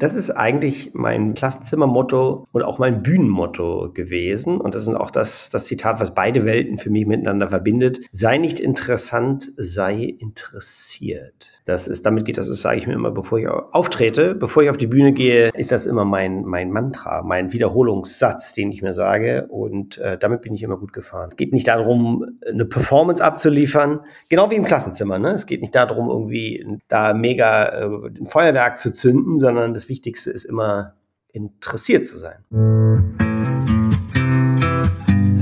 Das ist eigentlich mein Klassenzimmermotto und auch mein Bühnenmotto gewesen. Und das ist auch das, das Zitat, was beide Welten für mich miteinander verbindet. Sei nicht interessant, sei interessiert. Das ist, damit geht das, das sage ich mir immer, bevor ich auftrete, bevor ich auf die Bühne gehe, ist das immer mein, mein Mantra, mein Wiederholungssatz, den ich mir sage. Und äh, damit bin ich immer gut gefahren. Es geht nicht darum, eine Performance abzuliefern, genau wie im Klassenzimmer. Ne? Es geht nicht darum, irgendwie da mega äh, ein Feuerwerk zu zünden, sondern das Wichtigste ist immer interessiert zu sein.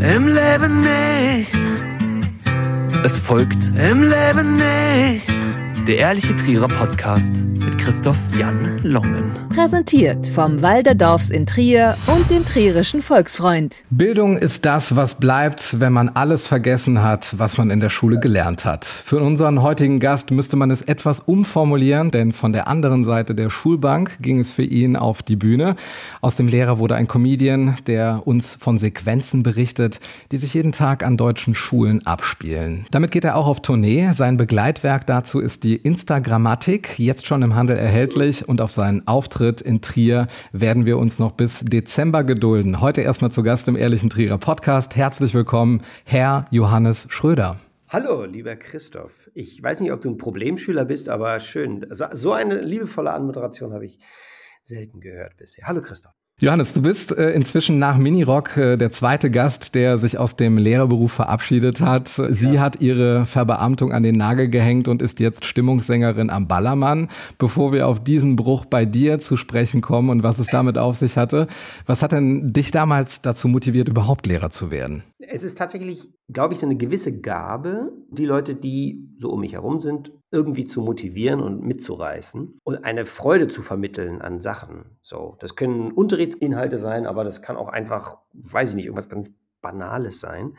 Im Leben nicht. Es folgt im Leben nicht. Der Ehrliche Trierer Podcast mit Christoph Jan Longen. Präsentiert vom Walderdorfs in Trier und dem Trierischen Volksfreund. Bildung ist das, was bleibt, wenn man alles vergessen hat, was man in der Schule gelernt hat. Für unseren heutigen Gast müsste man es etwas umformulieren, denn von der anderen Seite der Schulbank ging es für ihn auf die Bühne. Aus dem Lehrer wurde ein Comedian, der uns von Sequenzen berichtet, die sich jeden Tag an deutschen Schulen abspielen. Damit geht er auch auf Tournee. Sein Begleitwerk dazu ist die Instagrammatik, jetzt schon im Handel erhältlich und auf seinen Auftritt in Trier werden wir uns noch bis Dezember gedulden. Heute erstmal zu Gast im Ehrlichen Trierer Podcast. Herzlich willkommen, Herr Johannes Schröder. Hallo, lieber Christoph. Ich weiß nicht, ob du ein Problemschüler bist, aber schön. So eine liebevolle Anmoderation habe ich selten gehört bisher. Hallo, Christoph. Johannes, du bist äh, inzwischen nach Minirock äh, der zweite Gast, der sich aus dem Lehrerberuf verabschiedet hat. Ja. Sie hat ihre Verbeamtung an den Nagel gehängt und ist jetzt Stimmungssängerin am Ballermann. Bevor wir auf diesen Bruch bei dir zu sprechen kommen und was es damit auf sich hatte, was hat denn dich damals dazu motiviert, überhaupt Lehrer zu werden? Es ist tatsächlich, glaube ich, so eine gewisse Gabe, die Leute, die so um mich herum sind, irgendwie zu motivieren und mitzureißen und eine Freude zu vermitteln an Sachen. So, das können Unterrichtsinhalte sein, aber das kann auch einfach, weiß ich nicht, irgendwas ganz Banales sein.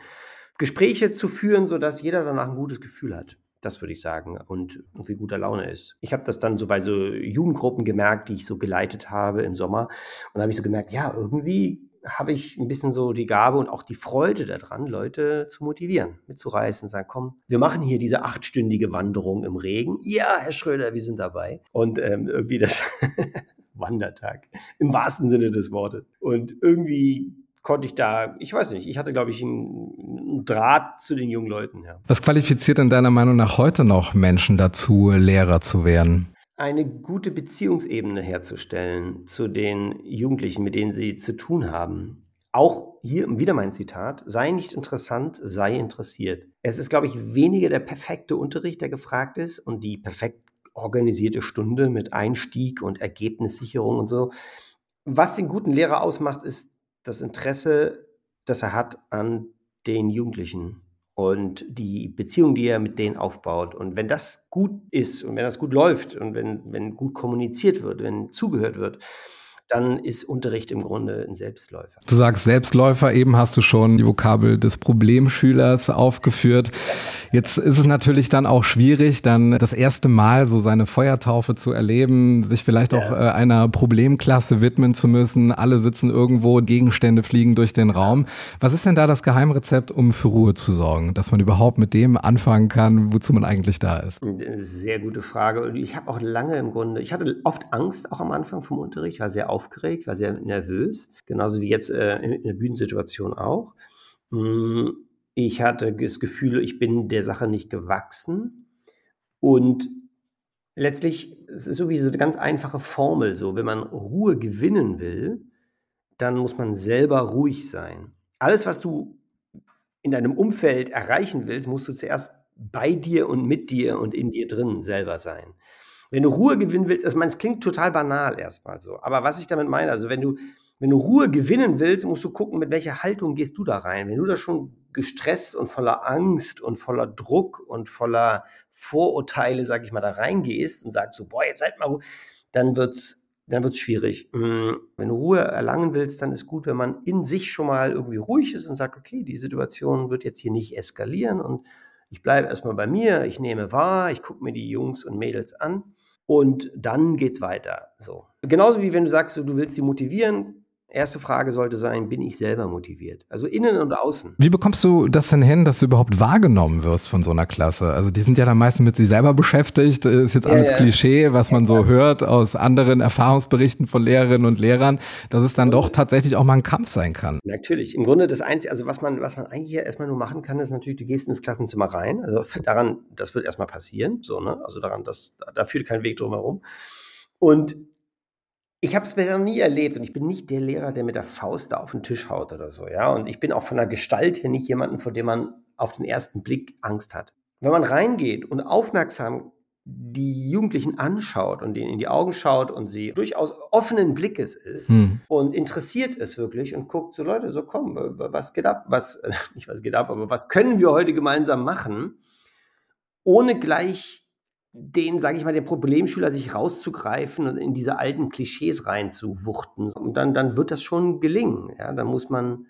Gespräche zu führen, sodass jeder danach ein gutes Gefühl hat. Das würde ich sagen. Und irgendwie guter Laune ist. Ich habe das dann so bei so Jugendgruppen gemerkt, die ich so geleitet habe im Sommer. Und da habe ich so gemerkt, ja, irgendwie habe ich ein bisschen so die Gabe und auch die Freude daran, Leute zu motivieren, mitzureißen, sagen, komm, wir machen hier diese achtstündige Wanderung im Regen. Ja, Herr Schröder, wir sind dabei. Und ähm, irgendwie das Wandertag im wahrsten Sinne des Wortes. Und irgendwie konnte ich da, ich weiß nicht, ich hatte, glaube ich, einen, Draht zu den jungen Leuten. Ja. Was qualifiziert denn deiner Meinung nach heute noch Menschen dazu, Lehrer zu werden? Eine gute Beziehungsebene herzustellen zu den Jugendlichen, mit denen sie zu tun haben. Auch hier wieder mein Zitat, sei nicht interessant, sei interessiert. Es ist, glaube ich, weniger der perfekte Unterricht, der gefragt ist und die perfekt organisierte Stunde mit Einstieg und Ergebnissicherung und so. Was den guten Lehrer ausmacht, ist das Interesse, das er hat an den Jugendlichen und die Beziehung, die er mit denen aufbaut. Und wenn das gut ist und wenn das gut läuft und wenn, wenn gut kommuniziert wird, wenn zugehört wird, dann ist Unterricht im Grunde ein Selbstläufer. Du sagst Selbstläufer, eben hast du schon die Vokabel des Problemschülers aufgeführt. Jetzt ist es natürlich dann auch schwierig, dann das erste Mal so seine Feuertaufe zu erleben, sich vielleicht auch äh, einer Problemklasse widmen zu müssen. Alle sitzen irgendwo, Gegenstände fliegen durch den Raum. Was ist denn da das Geheimrezept, um für Ruhe zu sorgen, dass man überhaupt mit dem anfangen kann, wozu man eigentlich da ist? Sehr gute Frage. Ich habe auch lange im Grunde, ich hatte oft Angst auch am Anfang vom Unterricht, ich war sehr aufgeregt, war sehr nervös, genauso wie jetzt äh, in der Bühnensituation auch. Hm, ich hatte das Gefühl, ich bin der Sache nicht gewachsen. Und letztlich, es ist so wie so eine ganz einfache Formel, so, wenn man Ruhe gewinnen will, dann muss man selber ruhig sein. Alles, was du in deinem Umfeld erreichen willst, musst du zuerst bei dir und mit dir und in dir drin selber sein. Wenn du Ruhe gewinnen willst, also, es klingt total banal erstmal so, aber was ich damit meine, also wenn du, wenn du Ruhe gewinnen willst, musst du gucken, mit welcher Haltung gehst du da rein. Wenn du da schon gestresst und voller Angst und voller Druck und voller Vorurteile, sag ich mal, da reingehst und sagst so, boah, jetzt seid mal, dann wird's dann wird's schwierig. Mm, wenn du Ruhe erlangen willst, dann ist gut, wenn man in sich schon mal irgendwie ruhig ist und sagt, okay, die Situation wird jetzt hier nicht eskalieren und ich bleibe erstmal bei mir, ich nehme wahr, ich gucke mir die Jungs und Mädels an und dann geht's weiter. So. Genauso wie wenn du sagst, du willst sie motivieren, Erste Frage sollte sein, bin ich selber motiviert? Also innen und außen. Wie bekommst du das denn hin, dass du überhaupt wahrgenommen wirst von so einer Klasse? Also die sind ja dann meistens mit sich selber beschäftigt. Ist jetzt alles ja. Klischee, was man so hört aus anderen Erfahrungsberichten von Lehrerinnen und Lehrern, dass es dann doch tatsächlich auch mal ein Kampf sein kann. Natürlich. Im Grunde das Einzige, also was man, was man eigentlich erstmal nur machen kann, ist natürlich, du gehst ins Klassenzimmer rein. Also daran, das wird erstmal passieren. So, ne? Also daran, das, da führt kein Weg drum herum. Und ich habe es bisher noch nie erlebt und ich bin nicht der Lehrer, der mit der Faust da auf den Tisch haut oder so, ja. Und ich bin auch von der Gestalt her nicht jemanden, vor dem man auf den ersten Blick Angst hat. Wenn man reingeht und aufmerksam die Jugendlichen anschaut und denen in die Augen schaut und sie durchaus offenen Blickes ist hm. und interessiert ist wirklich und guckt so Leute, so komm, was geht ab, was, nicht was geht ab, aber was können wir heute gemeinsam machen, ohne gleich den, sage ich mal, den Problemschüler sich rauszugreifen und in diese alten Klischees reinzuwuchten. Und dann, dann wird das schon gelingen. Ja, dann muss man,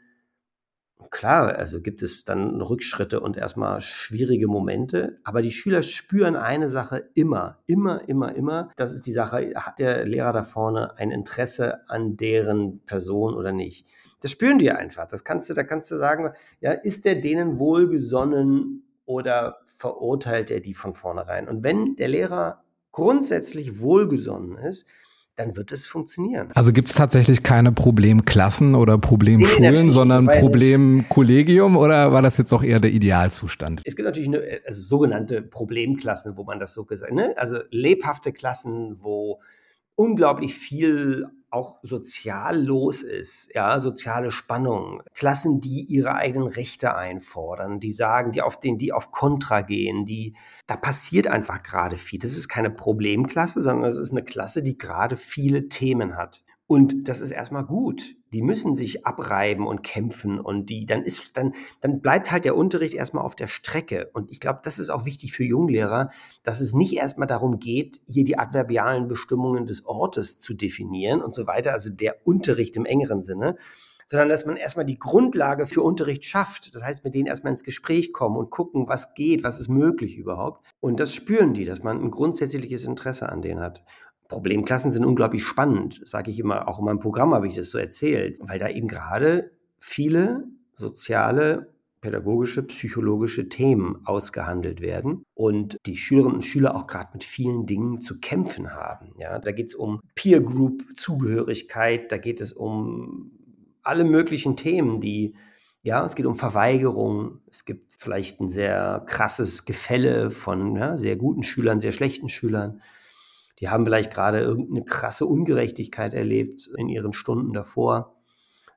klar, also gibt es dann Rückschritte und erstmal schwierige Momente, aber die Schüler spüren eine Sache immer, immer, immer, immer. Das ist die Sache, hat der Lehrer da vorne ein Interesse an deren Person oder nicht? Das spüren die einfach. Das kannst du, da kannst du sagen, ja, ist der denen wohlgesonnen oder verurteilt er die von vornherein? Und wenn der Lehrer grundsätzlich wohlgesonnen ist, dann wird es funktionieren. Also gibt es tatsächlich keine Problemklassen oder Problemschulen, nee, sondern Problemkollegium oder war das jetzt auch eher der Idealzustand? Es gibt natürlich eine, also sogenannte Problemklassen, wo man das so gesagt, ne? also lebhafte Klassen, wo unglaublich viel auch sozial los ist, ja, soziale Spannung, Klassen, die ihre eigenen Rechte einfordern, die sagen, die auf den, die auf Kontra gehen, die, da passiert einfach gerade viel. Das ist keine Problemklasse, sondern das ist eine Klasse, die gerade viele Themen hat. Und das ist erstmal gut. Die müssen sich abreiben und kämpfen und die, dann ist, dann, dann bleibt halt der Unterricht erstmal auf der Strecke. Und ich glaube, das ist auch wichtig für Junglehrer, dass es nicht erstmal darum geht, hier die adverbialen Bestimmungen des Ortes zu definieren und so weiter, also der Unterricht im engeren Sinne, sondern dass man erstmal die Grundlage für Unterricht schafft. Das heißt, mit denen erstmal ins Gespräch kommen und gucken, was geht, was ist möglich überhaupt. Und das spüren die, dass man ein grundsätzliches Interesse an denen hat. Problemklassen sind unglaublich spannend, sage ich immer, auch in meinem Programm habe ich das so erzählt, weil da eben gerade viele soziale, pädagogische, psychologische Themen ausgehandelt werden und die Schülerinnen und Schüler auch gerade mit vielen Dingen zu kämpfen haben. Ja, da geht es um Peer Group Zugehörigkeit, da geht es um alle möglichen Themen, die ja, es geht um Verweigerung. Es gibt vielleicht ein sehr krasses Gefälle von ja, sehr guten Schülern, sehr schlechten Schülern. Die haben vielleicht gerade irgendeine krasse Ungerechtigkeit erlebt in ihren Stunden davor.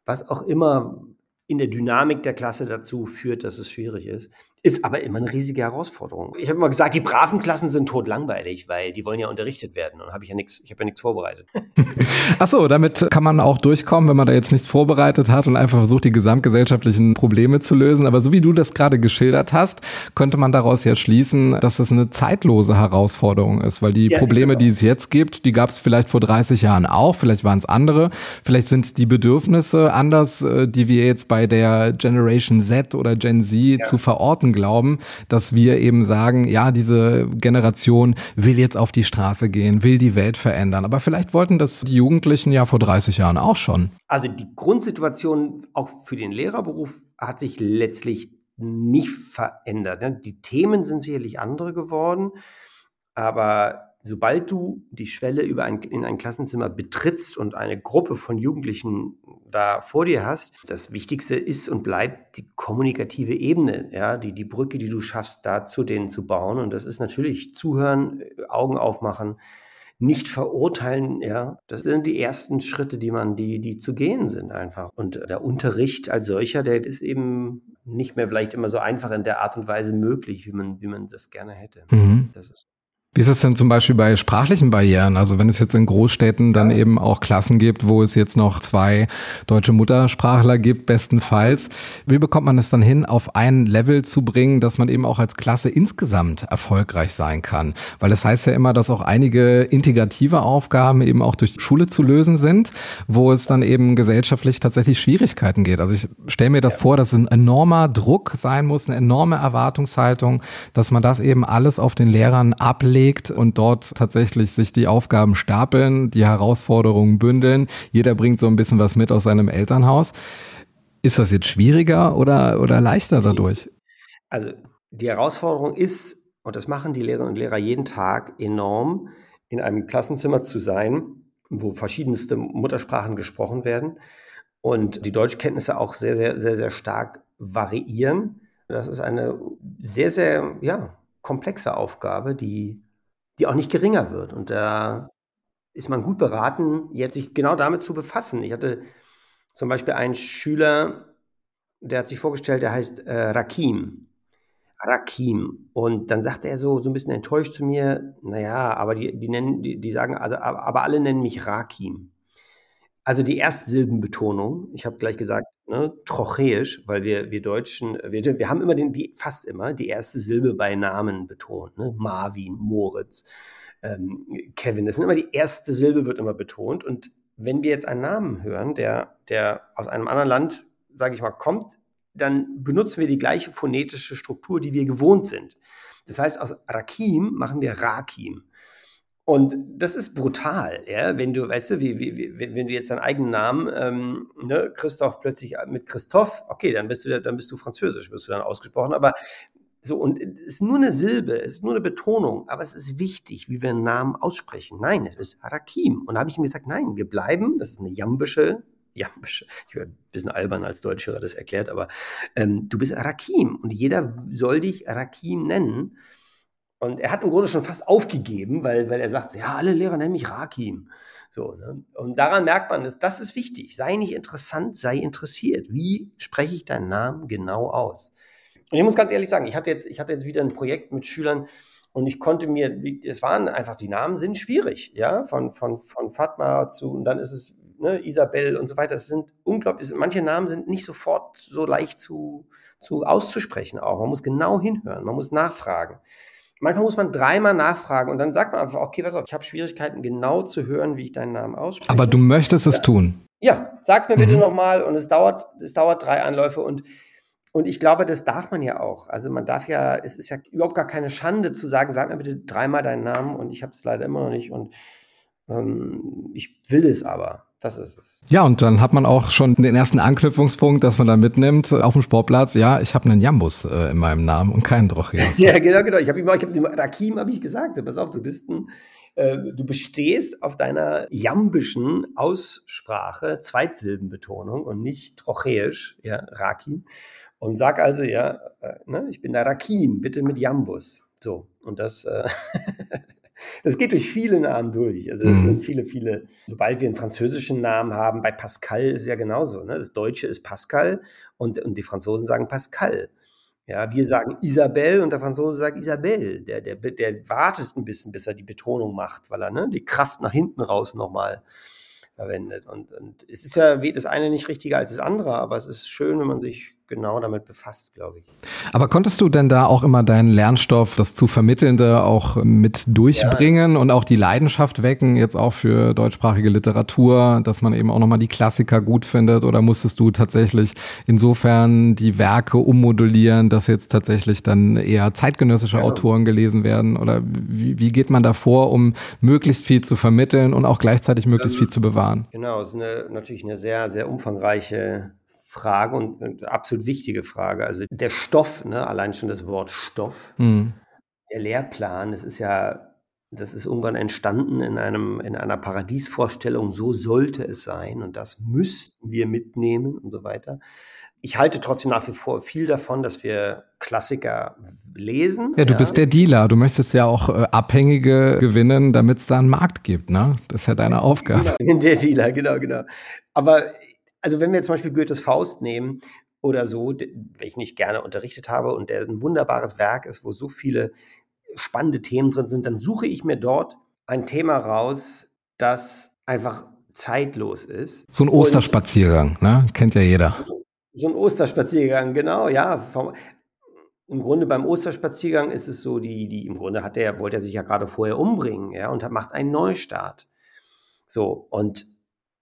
Was auch immer in der Dynamik der Klasse dazu führt, dass es schwierig ist. Ist aber immer eine riesige Herausforderung. Ich habe immer gesagt, die braven Klassen sind totlangweilig, weil die wollen ja unterrichtet werden und habe ich ja nichts, ich habe ja nichts vorbereitet. Ach so, damit kann man auch durchkommen, wenn man da jetzt nichts vorbereitet hat und einfach versucht, die gesamtgesellschaftlichen Probleme zu lösen. Aber so wie du das gerade geschildert hast, könnte man daraus ja schließen, dass das eine zeitlose Herausforderung ist, weil die ja, Probleme, die es jetzt gibt, die gab es vielleicht vor 30 Jahren auch, vielleicht waren es andere, vielleicht sind die Bedürfnisse anders, äh, die wir jetzt bei der Generation Z oder Gen Z ja. zu verorten glauben, dass wir eben sagen, ja, diese Generation will jetzt auf die Straße gehen, will die Welt verändern. Aber vielleicht wollten das die Jugendlichen ja vor 30 Jahren auch schon. Also die Grundsituation auch für den Lehrerberuf hat sich letztlich nicht verändert. Ne? Die Themen sind sicherlich andere geworden, aber sobald du die Schwelle über ein, in ein Klassenzimmer betrittst und eine Gruppe von Jugendlichen da vor dir hast, das Wichtigste ist und bleibt die kommunikative Ebene, ja, die, die Brücke, die du schaffst, da zu denen zu bauen. Und das ist natürlich zuhören, Augen aufmachen, nicht verurteilen, ja. Das sind die ersten Schritte, die man, die, die zu gehen sind einfach. Und der Unterricht als solcher, der ist eben nicht mehr vielleicht immer so einfach in der Art und Weise möglich, wie man, wie man das gerne hätte. Mhm. Das ist wie ist es denn zum Beispiel bei sprachlichen Barrieren? Also wenn es jetzt in Großstädten dann eben auch Klassen gibt, wo es jetzt noch zwei deutsche Muttersprachler gibt, bestenfalls. Wie bekommt man es dann hin, auf ein Level zu bringen, dass man eben auch als Klasse insgesamt erfolgreich sein kann? Weil es das heißt ja immer, dass auch einige integrative Aufgaben eben auch durch Schule zu lösen sind, wo es dann eben gesellschaftlich tatsächlich Schwierigkeiten geht. Also ich stelle mir das vor, dass es ein enormer Druck sein muss, eine enorme Erwartungshaltung, dass man das eben alles auf den Lehrern ablegt anlegt und dort tatsächlich sich die Aufgaben stapeln, die Herausforderungen bündeln. Jeder bringt so ein bisschen was mit aus seinem Elternhaus. Ist das jetzt schwieriger oder, oder leichter dadurch? Also die Herausforderung ist, und das machen die Lehrerinnen und Lehrer jeden Tag enorm, in einem Klassenzimmer zu sein, wo verschiedenste Muttersprachen gesprochen werden und die Deutschkenntnisse auch sehr, sehr, sehr, sehr stark variieren. Das ist eine sehr, sehr ja, komplexe Aufgabe, die, die auch nicht geringer wird. Und da ist man gut beraten, jetzt sich genau damit zu befassen. Ich hatte zum Beispiel einen Schüler, der hat sich vorgestellt, der heißt äh, Rakim. Rakim. Und dann sagte er so, so ein bisschen enttäuscht zu mir, naja, aber die, die nennen, die, die sagen, also, aber, alle nennen mich Rakim. Also die Erstsilbenbetonung, ich habe gleich gesagt, ne, trochäisch, weil wir, wir Deutschen, wir, wir haben immer den, die, fast immer die erste Silbe bei Namen betont. Ne? Marvin, Moritz, ähm, Kevin. Das sind immer die erste Silbe wird immer betont. Und wenn wir jetzt einen Namen hören, der, der aus einem anderen Land, sage ich mal, kommt, dann benutzen wir die gleiche phonetische Struktur, die wir gewohnt sind. Das heißt, aus Rakim machen wir Rakim. Und das ist brutal, ja, wenn du, weißt du, wie, wie, wenn, wenn du jetzt deinen eigenen Namen, ähm, ne, Christoph plötzlich mit Christoph, okay, dann bist du, dann bist du französisch, wirst du dann ausgesprochen, aber so, und es ist nur eine Silbe, es ist nur eine Betonung, aber es ist wichtig, wie wir einen Namen aussprechen. Nein, es ist Arakim. Und da habe ich ihm gesagt, nein, wir bleiben, das ist eine jambische, jambische, ich höre ein bisschen albern als Deutscher das erklärt, aber ähm, du bist Arakim und jeder soll dich Arakim nennen. Und er hat im Grunde schon fast aufgegeben, weil, weil er sagt, ja, alle Lehrer nennen mich Rakim. So, ne? Und daran merkt man, dass, das ist wichtig. Sei nicht interessant, sei interessiert. Wie spreche ich deinen Namen genau aus? Und ich muss ganz ehrlich sagen, ich hatte jetzt, ich hatte jetzt wieder ein Projekt mit Schülern und ich konnte mir, es waren einfach, die Namen sind schwierig, ja, von, von, von Fatma zu, und dann ist es ne, Isabel und so weiter. Das sind unglaublich, manche Namen sind nicht sofort so leicht zu, zu auszusprechen auch. Man muss genau hinhören, man muss nachfragen. Manchmal muss man dreimal nachfragen und dann sagt man einfach, okay, pass auf, ich habe Schwierigkeiten, genau zu hören, wie ich deinen Namen ausspreche. Aber du möchtest es ja. tun. Ja, sag's mir mhm. bitte nochmal und es dauert, es dauert drei Anläufe und und ich glaube, das darf man ja auch. Also man darf ja, es ist ja überhaupt gar keine Schande zu sagen, sag mir bitte dreimal deinen Namen und ich habe es leider immer noch nicht und ähm, ich will es aber. Das ist es. Ja, und dann hat man auch schon den ersten Anknüpfungspunkt, dass man da mitnimmt auf dem Sportplatz. Ja, ich habe einen Jambus äh, in meinem Namen und keinen Drochias. ja, genau, genau. Ich habe ihm, ich hab dem Rakim habe ich gesagt, pass auf, du bist ein, äh, du bestehst auf deiner jambischen Aussprache, Zweitsilbenbetonung und nicht trochäisch, ja, Rakim. Und sag also, ja, äh, ne, ich bin der Rakim, bitte mit Jambus. So, und das äh, Das geht durch viele Namen durch. Also es mhm. sind viele, viele. Sobald wir einen französischen Namen haben, bei Pascal ist es ja genauso. Ne? Das Deutsche ist Pascal und, und die Franzosen sagen Pascal. Ja, wir sagen Isabelle und der Franzose sagt Isabelle. Der, der, der wartet ein bisschen, bis er die Betonung macht, weil er ne, die Kraft nach hinten raus nochmal verwendet. Und, und es ist ja das eine nicht richtiger als das andere, aber es ist schön, wenn man sich genau damit befasst, glaube ich. Aber konntest du denn da auch immer deinen Lernstoff, das zu Vermittelnde auch mit durchbringen ja. und auch die Leidenschaft wecken, jetzt auch für deutschsprachige Literatur, dass man eben auch nochmal die Klassiker gut findet? Oder musstest du tatsächlich insofern die Werke ummodulieren, dass jetzt tatsächlich dann eher zeitgenössische ja. Autoren gelesen werden? Oder wie, wie, geht man da vor, um möglichst viel zu vermitteln und auch gleichzeitig möglichst ähm, viel zu bewahren? Genau, es ist eine, natürlich eine sehr, sehr umfangreiche Frage und eine absolut wichtige Frage. Also der Stoff, ne, allein schon das Wort Stoff, mhm. der Lehrplan, das ist ja, das ist irgendwann entstanden in einem, in einer Paradiesvorstellung, so sollte es sein und das müssten wir mitnehmen und so weiter. Ich halte trotzdem nach wie vor viel davon, dass wir Klassiker lesen. Ja, du ja. bist der Dealer. Du möchtest ja auch äh, Abhängige gewinnen, damit es da einen Markt gibt, ne? Das ist ja deine Aufgabe. Der Dealer, genau, genau. Aber also wenn wir zum Beispiel Goethes Faust nehmen oder so, den ich nicht gerne unterrichtet habe und der ein wunderbares Werk ist, wo so viele spannende Themen drin sind, dann suche ich mir dort ein Thema raus, das einfach zeitlos ist. So ein Osterspaziergang, ne? Kennt ja jeder. So ein Osterspaziergang, genau, ja. Im Grunde beim Osterspaziergang ist es so, die, die, im Grunde hat der, wollte er sich ja gerade vorher umbringen, ja, und macht einen Neustart. So, und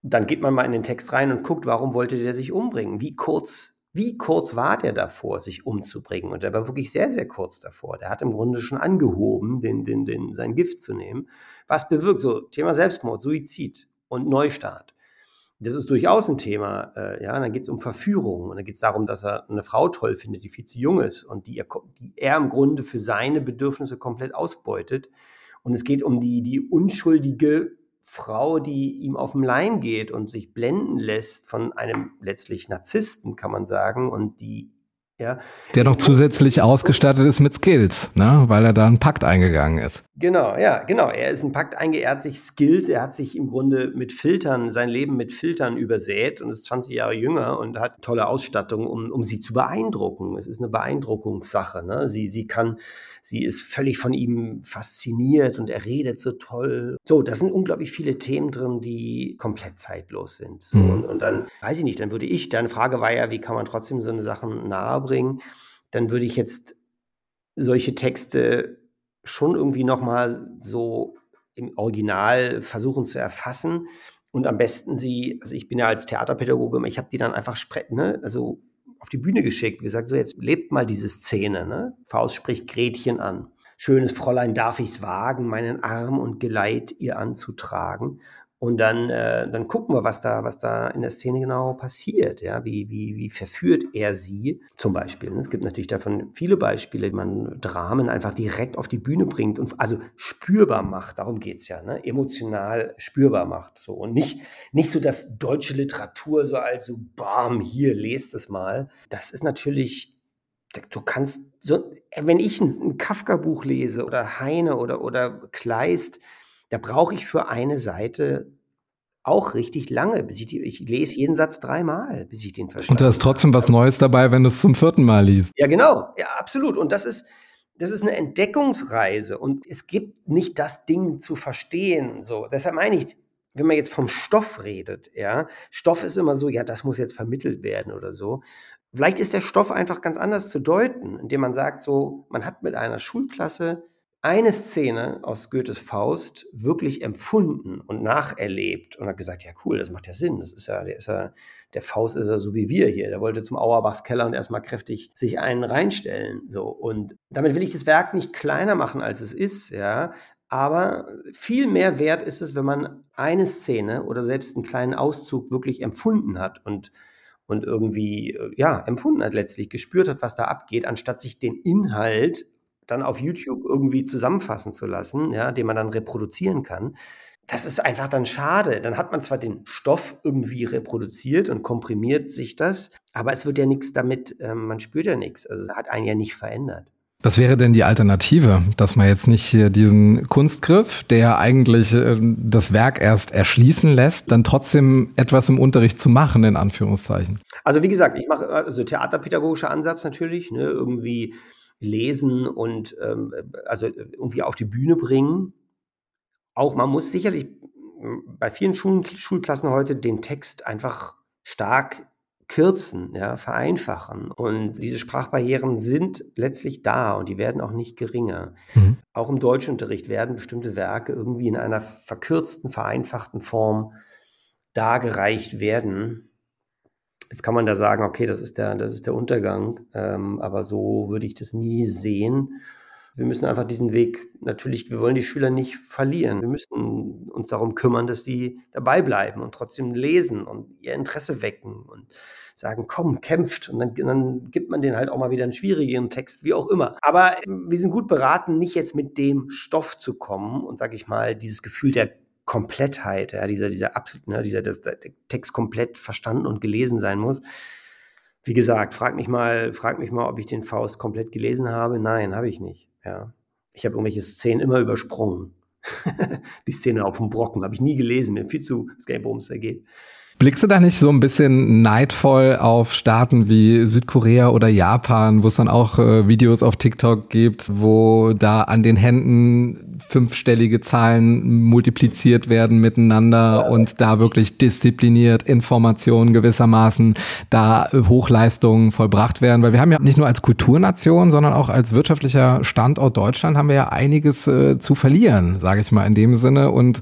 dann geht man mal in den Text rein und guckt, warum wollte der sich umbringen? Wie kurz wie kurz war der davor, sich umzubringen? Und er war wirklich sehr, sehr kurz davor. Der hat im Grunde schon angehoben, den, den, den, sein Gift zu nehmen. Was bewirkt so Thema Selbstmord, Suizid und Neustart. Das ist durchaus ein Thema. Äh, ja, dann geht es um Verführung und dann geht es darum, dass er eine Frau toll findet, die viel zu jung ist und die er, die er im Grunde für seine Bedürfnisse komplett ausbeutet. Und es geht um die, die unschuldige Frau, die ihm auf den Leim geht und sich blenden lässt von einem letztlich Narzissten, kann man sagen, und die ja. Der noch zusätzlich ausgestattet ist mit Skills, ne? weil er da einen Pakt eingegangen ist. Genau, ja, genau. Er ist einen Pakt eingegangen, er hat sich skillt, er hat sich im Grunde mit Filtern, sein Leben mit Filtern übersät und ist 20 Jahre jünger und hat tolle Ausstattung, um, um sie zu beeindrucken. Es ist eine Beeindruckungssache. Ne? Sie, sie kann Sie ist völlig von ihm fasziniert und er redet so toll. So, da sind unglaublich viele Themen drin, die komplett zeitlos sind. So, mhm. und, und, dann, weiß ich nicht, dann würde ich, deine Frage war ja, wie kann man trotzdem so eine Sachen nahebringen? Dann würde ich jetzt solche Texte schon irgendwie nochmal so im Original versuchen zu erfassen und am besten sie, also ich bin ja als Theaterpädagoge, ich habe die dann einfach, ne, also auf die Bühne geschickt, gesagt, so jetzt lebt mal diese Szene. Ne? Faust spricht Gretchen an. Schönes Fräulein, darf ich's wagen, meinen Arm und Geleit ihr anzutragen? Und dann, äh, dann gucken wir, was da, was da in der Szene genau passiert. Ja, wie, wie, wie verführt er sie zum Beispiel? Es gibt natürlich davon viele Beispiele, wie man Dramen einfach direkt auf die Bühne bringt und also spürbar macht. Darum geht's ja, ne? emotional spürbar macht. So und nicht, nicht so, dass deutsche Literatur so als so, bam, hier, lest es mal. Das ist natürlich du kannst so, wenn ich ein, ein Kafka-Buch lese oder Heine oder, oder Kleist, da brauche ich für eine Seite auch richtig lange, bis ich, die, ich lese jeden Satz dreimal, bis ich den verstehe. Und da ist trotzdem was Neues dabei, wenn du es zum vierten Mal liest. Ja, genau. Ja, absolut. Und das ist, das ist eine Entdeckungsreise. Und es gibt nicht das Ding zu verstehen. So, deshalb meine ich, wenn man jetzt vom Stoff redet, ja, Stoff ist immer so, ja, das muss jetzt vermittelt werden oder so. Vielleicht ist der Stoff einfach ganz anders zu deuten, indem man sagt, so, man hat mit einer Schulklasse eine Szene aus Goethes Faust wirklich empfunden und nacherlebt und hat gesagt, ja cool, das macht ja Sinn. Das ist ja, der ist ja, der Faust ist ja so wie wir hier. Der wollte zum Auerbachs Keller und erstmal kräftig sich einen reinstellen. So. Und damit will ich das Werk nicht kleiner machen, als es ist, ja. Aber viel mehr wert ist es, wenn man eine Szene oder selbst einen kleinen Auszug wirklich empfunden hat und und irgendwie, ja, empfunden hat letztlich, gespürt hat, was da abgeht, anstatt sich den Inhalt dann auf YouTube irgendwie zusammenfassen zu lassen, ja, den man dann reproduzieren kann. Das ist einfach dann schade. Dann hat man zwar den Stoff irgendwie reproduziert und komprimiert sich das, aber es wird ja nichts damit, äh, man spürt ja nichts. Also es hat einen ja nicht verändert. Was wäre denn die Alternative, dass man jetzt nicht hier diesen Kunstgriff, der eigentlich äh, das Werk erst erschließen lässt, dann trotzdem etwas im Unterricht zu machen, in Anführungszeichen? Also wie gesagt, ich mache also theaterpädagogischer Ansatz natürlich, ne, irgendwie lesen und ähm, also irgendwie auf die Bühne bringen. Auch man muss sicherlich bei vielen Schul Schulklassen heute den Text einfach stark kürzen, ja, vereinfachen. Und diese Sprachbarrieren sind letztlich da und die werden auch nicht geringer. Mhm. Auch im Deutschunterricht werden bestimmte Werke irgendwie in einer verkürzten, vereinfachten Form dargereicht werden. Jetzt kann man da sagen, okay, das ist der, das ist der Untergang, ähm, aber so würde ich das nie sehen. Wir müssen einfach diesen Weg, natürlich, wir wollen die Schüler nicht verlieren. Wir müssen uns darum kümmern, dass die dabei bleiben und trotzdem lesen und ihr Interesse wecken und sagen, komm, kämpft. Und dann, dann gibt man denen halt auch mal wieder einen schwierigen Text, wie auch immer. Aber wir sind gut beraten, nicht jetzt mit dem Stoff zu kommen und, sag ich mal, dieses Gefühl der Komplettheit, ja, dieser, dieser absolut, ne, dieser, dass der Text komplett verstanden und gelesen sein muss. Wie gesagt, frag mich mal, frag mich mal, ob ich den Faust komplett gelesen habe. Nein, habe ich nicht. Ja. Ich habe irgendwelche Szenen immer übersprungen. Die Szene auf dem Brocken habe ich nie gelesen, mir viel zu Escape, worum es da geht. Blickst du da nicht so ein bisschen neidvoll auf Staaten wie Südkorea oder Japan, wo es dann auch äh, Videos auf TikTok gibt, wo da an den Händen fünfstellige Zahlen multipliziert werden miteinander und da wirklich diszipliniert Informationen gewissermaßen da Hochleistungen vollbracht werden, weil wir haben ja nicht nur als Kulturnation, sondern auch als wirtschaftlicher Standort Deutschland haben wir ja einiges äh, zu verlieren, sage ich mal in dem Sinne und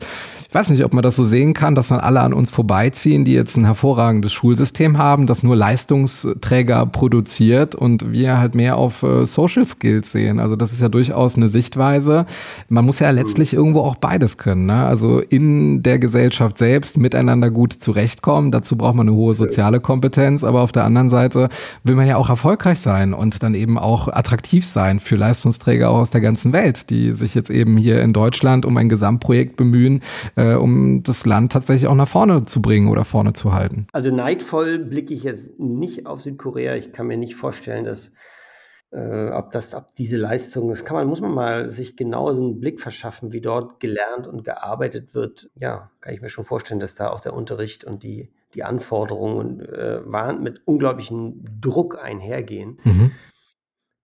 Ich weiß nicht, ob man das so sehen kann, dass dann alle an uns vorbeiziehen, die jetzt ein hervorragendes Schulsystem haben, das nur Leistungsträger produziert und wir halt mehr auf äh, Social Skills sehen. Also das ist ja durchaus eine Sichtweise. Man muss ja letztlich irgendwo auch beides können. Ne? Also in der Gesellschaft selbst miteinander gut zurechtkommen. Dazu braucht man eine hohe soziale Kompetenz. Aber auf der anderen Seite will man ja auch erfolgreich sein und dann eben auch attraktiv sein für Leistungsträger aus der ganzen Welt, die sich jetzt eben hier in Deutschland um ein Gesamtprojekt bemühen, äh, um das Land tatsächlich auch nach vorne zu bringen oder vorne zu halten. Also neidvoll blicke ich jetzt nicht auf Südkorea. Ich kann mir nicht vorstellen, dass äh, ob das, ob diese Leistung, das kann man, muss man mal sich genau so einen Blick verschaffen, wie dort gelernt und gearbeitet wird. Ja, kann ich mir schon vorstellen, dass da auch der Unterricht und die, die Anforderungen äh, mit unglaublichem Druck einhergehen. Mhm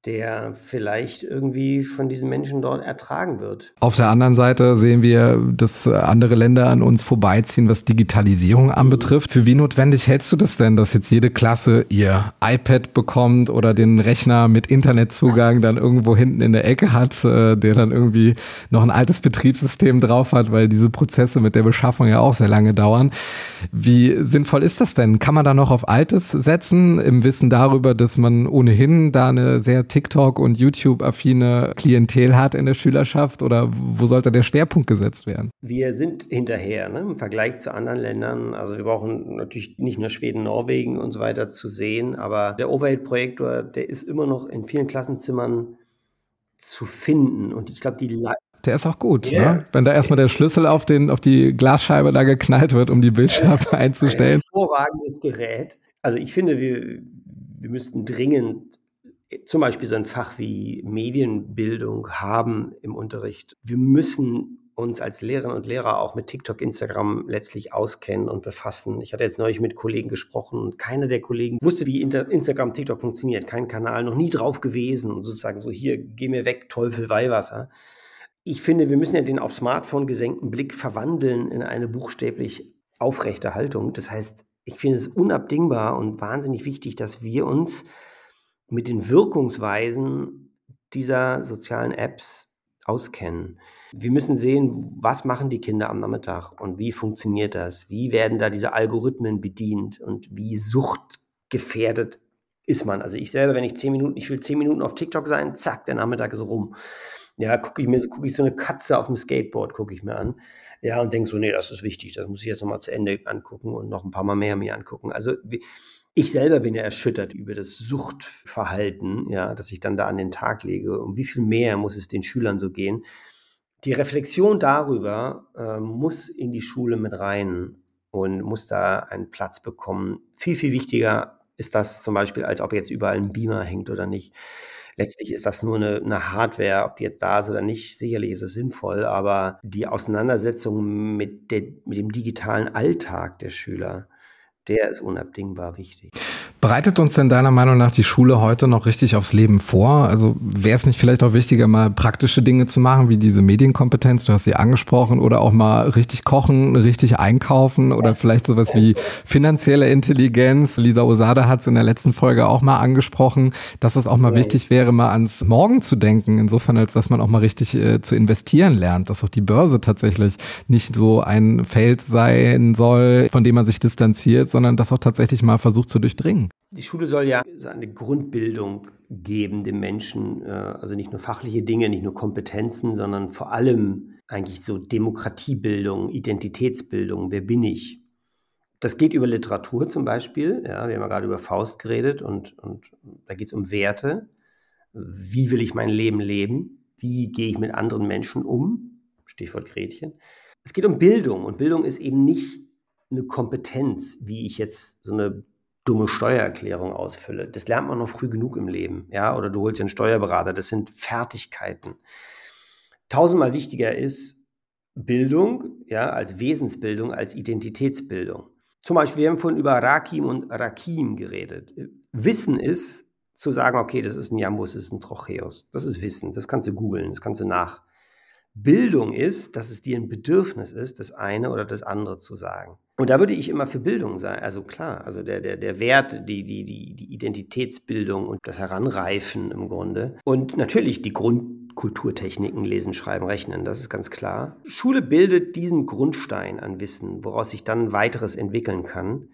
der vielleicht irgendwie von diesen Menschen dort ertragen wird. Auf der anderen Seite sehen wir, dass andere Länder an uns vorbeiziehen, was Digitalisierung anbetrifft. Für wie notwendig hältst du das denn, dass jetzt jede Klasse ihr iPad bekommt oder den Rechner mit Internetzugang dann irgendwo hinten in der Ecke hat, äh, der dann irgendwie noch ein altes Betriebssystem drauf hat, weil diese Prozesse mit der Beschaffung ja auch sehr lange dauern. Wie sinnvoll ist das denn? Kann man da noch auf Altes setzen, im Wissen darüber, dass man ohnehin da eine sehr TikTok- und YouTube-affine Klientel hat in der Schülerschaft oder wo sollte der Schwerpunkt gesetzt werden? Wir sind hinterher ne? im Vergleich zu anderen Ländern. Also wir brauchen natürlich nicht nur Schweden, Norwegen und so weiter zu sehen, aber der Overhead-Projektor, der ist immer noch in vielen Klassenzimmern zu finden. Und ich glaube, die der ist auch gut, yeah. ne? Wenn da erstmal der Schlüssel auf, den, auf die Glasscheibe da geknallt wird, um die Bildschirme einzustellen. Ein hervorragendes Gerät. Also ich finde, wir, wir müssten dringend zum Beispiel so ein Fach wie Medienbildung haben im Unterricht. Wir müssen uns als Lehrerinnen und Lehrer auch mit TikTok, Instagram letztlich auskennen und befassen. Ich hatte jetzt neulich mit Kollegen gesprochen und keiner der Kollegen wusste, wie Instagram, TikTok funktioniert. Kein Kanal, noch nie drauf gewesen und sozusagen so, hier, geh mir weg, Teufel, Weihwasser. Ich finde, wir müssen ja den auf Smartphone gesenkten Blick verwandeln in eine buchstäblich aufrechte Haltung. Das heißt, ich finde es unabdingbar und wahnsinnig wichtig, dass wir uns mit den Wirkungsweisen dieser sozialen Apps auskennen. Wir müssen sehen, was machen die Kinder am Nachmittag und wie funktioniert das? Wie werden da diese Algorithmen bedient und wie suchtgefährdet ist man? Also ich selber, wenn ich zehn Minuten, ich will zehn Minuten auf TikTok sein, zack, der Nachmittag ist rum. Ja, gucke ich mir so, gucke ich so eine Katze auf dem Skateboard, gucke ich mir an. Ja, und denke so, nee, das ist wichtig, das muss ich jetzt nochmal zu Ende angucken und noch ein paar Mal mehr mir angucken. Also ich selber bin ja erschüttert über das Suchtverhalten, ja, das ich dann da an den Tag lege. Und wie viel mehr muss es den Schülern so gehen? Die Reflexion darüber äh, muss in die Schule mit rein und muss da einen Platz bekommen. Viel, viel wichtiger ist das zum Beispiel, als ob jetzt überall ein Beamer hängt oder nicht. Letztlich ist das nur eine, eine Hardware, ob die jetzt da ist oder nicht. Sicherlich ist es sinnvoll, aber die Auseinandersetzung mit, der, mit dem digitalen Alltag der Schüler, der ist unabdingbar wichtig. Bereitet uns denn deiner Meinung nach die Schule heute noch richtig aufs Leben vor? Also wäre es nicht vielleicht auch wichtiger, mal praktische Dinge zu machen, wie diese Medienkompetenz, du hast sie angesprochen, oder auch mal richtig kochen, richtig einkaufen oder vielleicht sowas wie finanzielle Intelligenz. Lisa Osada hat es in der letzten Folge auch mal angesprochen, dass es auch mal wichtig wäre, mal ans Morgen zu denken, insofern als dass man auch mal richtig äh, zu investieren lernt, dass auch die Börse tatsächlich nicht so ein Feld sein soll, von dem man sich distanziert, sondern das auch tatsächlich mal versucht zu durchdringen. Die Schule soll ja eine Grundbildung geben dem Menschen, äh, also nicht nur fachliche Dinge, nicht nur Kompetenzen, sondern vor allem eigentlich so Demokratiebildung, Identitätsbildung, wer bin ich? Das geht über Literatur zum Beispiel. Ja, wir haben ja gerade über Faust geredet und, und da geht es um Werte. Wie will ich mein Leben leben? Wie gehe ich mit anderen Menschen um? Stichwort Gretchen. Es geht um Bildung und Bildung ist eben nicht eine Kompetenz, wie ich jetzt so eine dumme Steuererklärung ausfülle. Das lernt man noch früh genug im Leben, ja, oder du holst einen Steuerberater, das sind Fertigkeiten. Tausendmal wichtiger ist Bildung, ja, als Wesensbildung, als Identitätsbildung. Zum Beispiel, wir haben vorhin über Rakim und Rakim geredet. Wissen ist, zu sagen, okay, das ist ein Jambus, das ist ein Trocheus. Das ist Wissen, das kannst du googeln, das kannst du nach. Bildung ist, dass es dir ein Bedürfnis ist, das eine oder das andere zu sagen. Und da würde ich immer für Bildung sein. Also klar, also der, der, der Wert, die, die, die, die Identitätsbildung und das Heranreifen im Grunde. Und natürlich die Grund, Kulturtechniken, Lesen, Schreiben, Rechnen, das ist ganz klar. Schule bildet diesen Grundstein an Wissen, woraus sich dann weiteres entwickeln kann.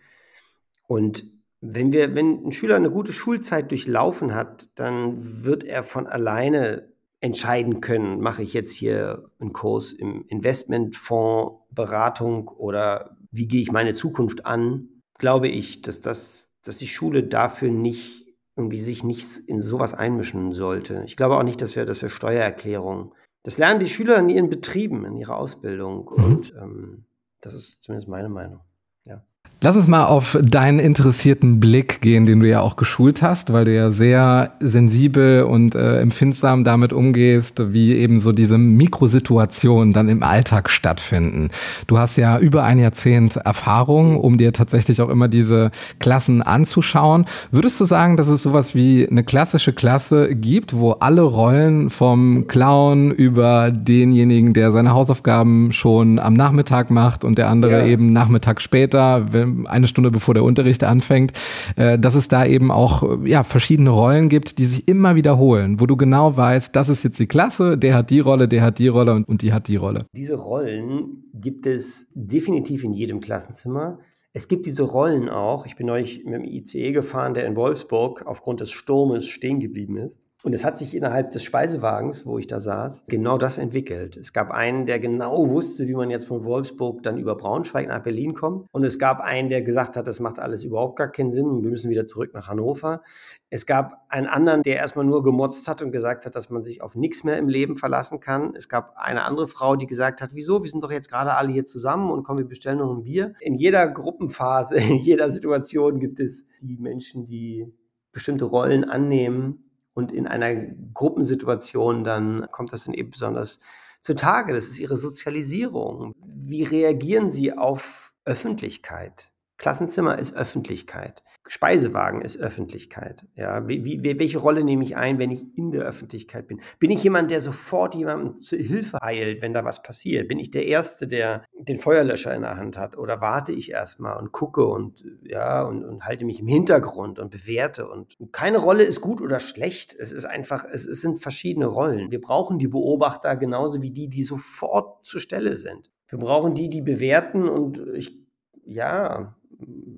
Und wenn wir, wenn ein Schüler eine gute Schulzeit durchlaufen hat, dann wird er von alleine entscheiden können, mache ich jetzt hier einen Kurs im Investmentfonds, Beratung oder wie gehe ich meine Zukunft an, glaube ich, dass das, dass die Schule dafür nicht irgendwie sich nicht in sowas einmischen sollte. Ich glaube auch nicht, dass wir, dass wir Steuererklärungen. Das lernen die Schüler in ihren Betrieben, in ihrer Ausbildung. Mhm. Und ähm, das ist zumindest meine Meinung. Ja. Lass uns mal auf deinen interessierten Blick gehen, den du ja auch geschult hast, weil du ja sehr sensibel und äh, empfindsam damit umgehst, wie eben so diese Mikrosituationen dann im Alltag stattfinden. Du hast ja über ein Jahrzehnt Erfahrung, um dir tatsächlich auch immer diese Klassen anzuschauen. Würdest du sagen, dass es sowas wie eine klassische Klasse gibt, wo alle Rollen vom Clown über denjenigen, der seine Hausaufgaben schon am Nachmittag macht und der andere ja. eben Nachmittag später, wenn eine Stunde bevor der Unterricht anfängt, äh, dass es da eben auch ja, verschiedene Rollen gibt, die sich immer wiederholen, wo du genau weißt, das ist jetzt die Klasse, der hat die Rolle, der hat die Rolle und, und die hat die Rolle. Diese Rollen gibt es definitiv in jedem Klassenzimmer. Es gibt diese Rollen auch. Ich bin neulich mit dem ICE gefahren, der in Wolfsburg aufgrund des Sturmes stehen geblieben ist. Und es hat sich innerhalb des Speisewagens, wo ich da saß, genau das entwickelt. Es gab einen, der genau wusste, wie man jetzt von Wolfsburg dann über Braunschweig nach Berlin kommt. Und es gab einen, der gesagt hat, das macht alles überhaupt gar keinen Sinn. Wir müssen wieder zurück nach Hannover. Es gab einen anderen, der erstmal nur gemotzt hat und gesagt hat, dass man sich auf nichts mehr im Leben verlassen kann. Es gab eine andere Frau, die gesagt hat, wieso? Wir sind doch jetzt gerade alle hier zusammen und kommen, wir bestellen noch ein Bier. In jeder Gruppenphase, in jeder Situation gibt es die Menschen, die bestimmte Rollen annehmen und in einer Gruppensituation dann kommt das dann eben besonders zutage. Das ist ihre Sozialisierung. Wie reagieren sie auf Öffentlichkeit? Klassenzimmer ist Öffentlichkeit. Speisewagen ist Öffentlichkeit. Ja, wie, wie, welche Rolle nehme ich ein, wenn ich in der Öffentlichkeit bin? Bin ich jemand, der sofort jemandem zu Hilfe eilt, wenn da was passiert? Bin ich der Erste, der den Feuerlöscher in der Hand hat? Oder warte ich erstmal und gucke und, ja, und, und halte mich im Hintergrund und bewerte? Und keine Rolle ist gut oder schlecht. Es ist einfach, es, es sind verschiedene Rollen. Wir brauchen die Beobachter genauso wie die, die sofort zur Stelle sind. Wir brauchen die, die bewerten und ich, ja,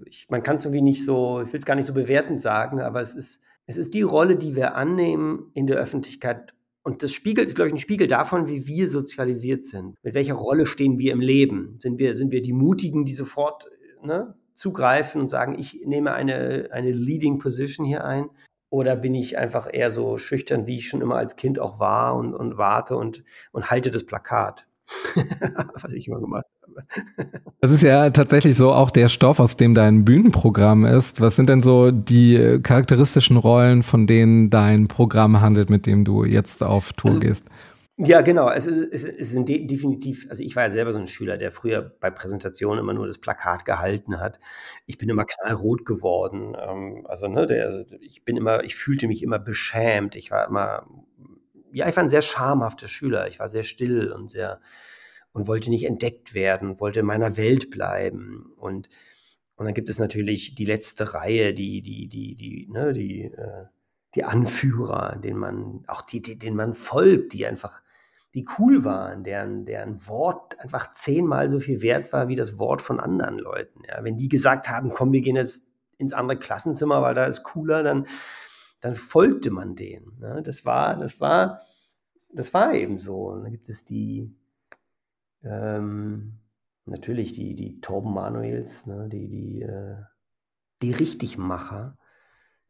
ich, man kann es irgendwie nicht so, ich will es gar nicht so bewertend sagen, aber es ist, es ist die Rolle, die wir annehmen in der Öffentlichkeit. Und das spiegelt, ist, glaube ich, ein Spiegel davon, wie wir sozialisiert sind. Mit welcher Rolle stehen wir im Leben? Sind wir, sind wir die Mutigen, die sofort ne, zugreifen und sagen, ich nehme eine, eine Leading Position hier ein? Oder bin ich einfach eher so schüchtern, wie ich schon immer als Kind auch war und, und warte und, und halte das Plakat? Was ich immer gemacht habe. Das ist ja tatsächlich so auch der Stoff, aus dem dein Bühnenprogramm ist. Was sind denn so die charakteristischen Rollen, von denen dein Programm handelt, mit dem du jetzt auf Tour also, gehst? Ja, genau. Es, ist, es, es sind de definitiv, also ich war ja selber so ein Schüler, der früher bei Präsentationen immer nur das Plakat gehalten hat. Ich bin immer knallrot geworden. Ähm, also, ne, der, also ich bin immer, ich fühlte mich immer beschämt. Ich war immer ja, ich war ein sehr schamhafter Schüler. Ich war sehr still und sehr und wollte nicht entdeckt werden, wollte in meiner Welt bleiben. Und, und dann gibt es natürlich die letzte Reihe, die, die, die, die, ne, die, äh, die Anführer, denen man, auch die, die, denen man folgt, die einfach, die cool waren, deren, deren Wort einfach zehnmal so viel wert war wie das Wort von anderen Leuten. Ja, wenn die gesagt haben, komm, wir gehen jetzt ins andere Klassenzimmer, weil da ist cooler, dann, dann folgte man denen. Ne? Das war, das war, das war eben so. Und dann gibt es die, ähm, natürlich die, die Torben Manuels, ne? die, die, äh, die Richtigmacher,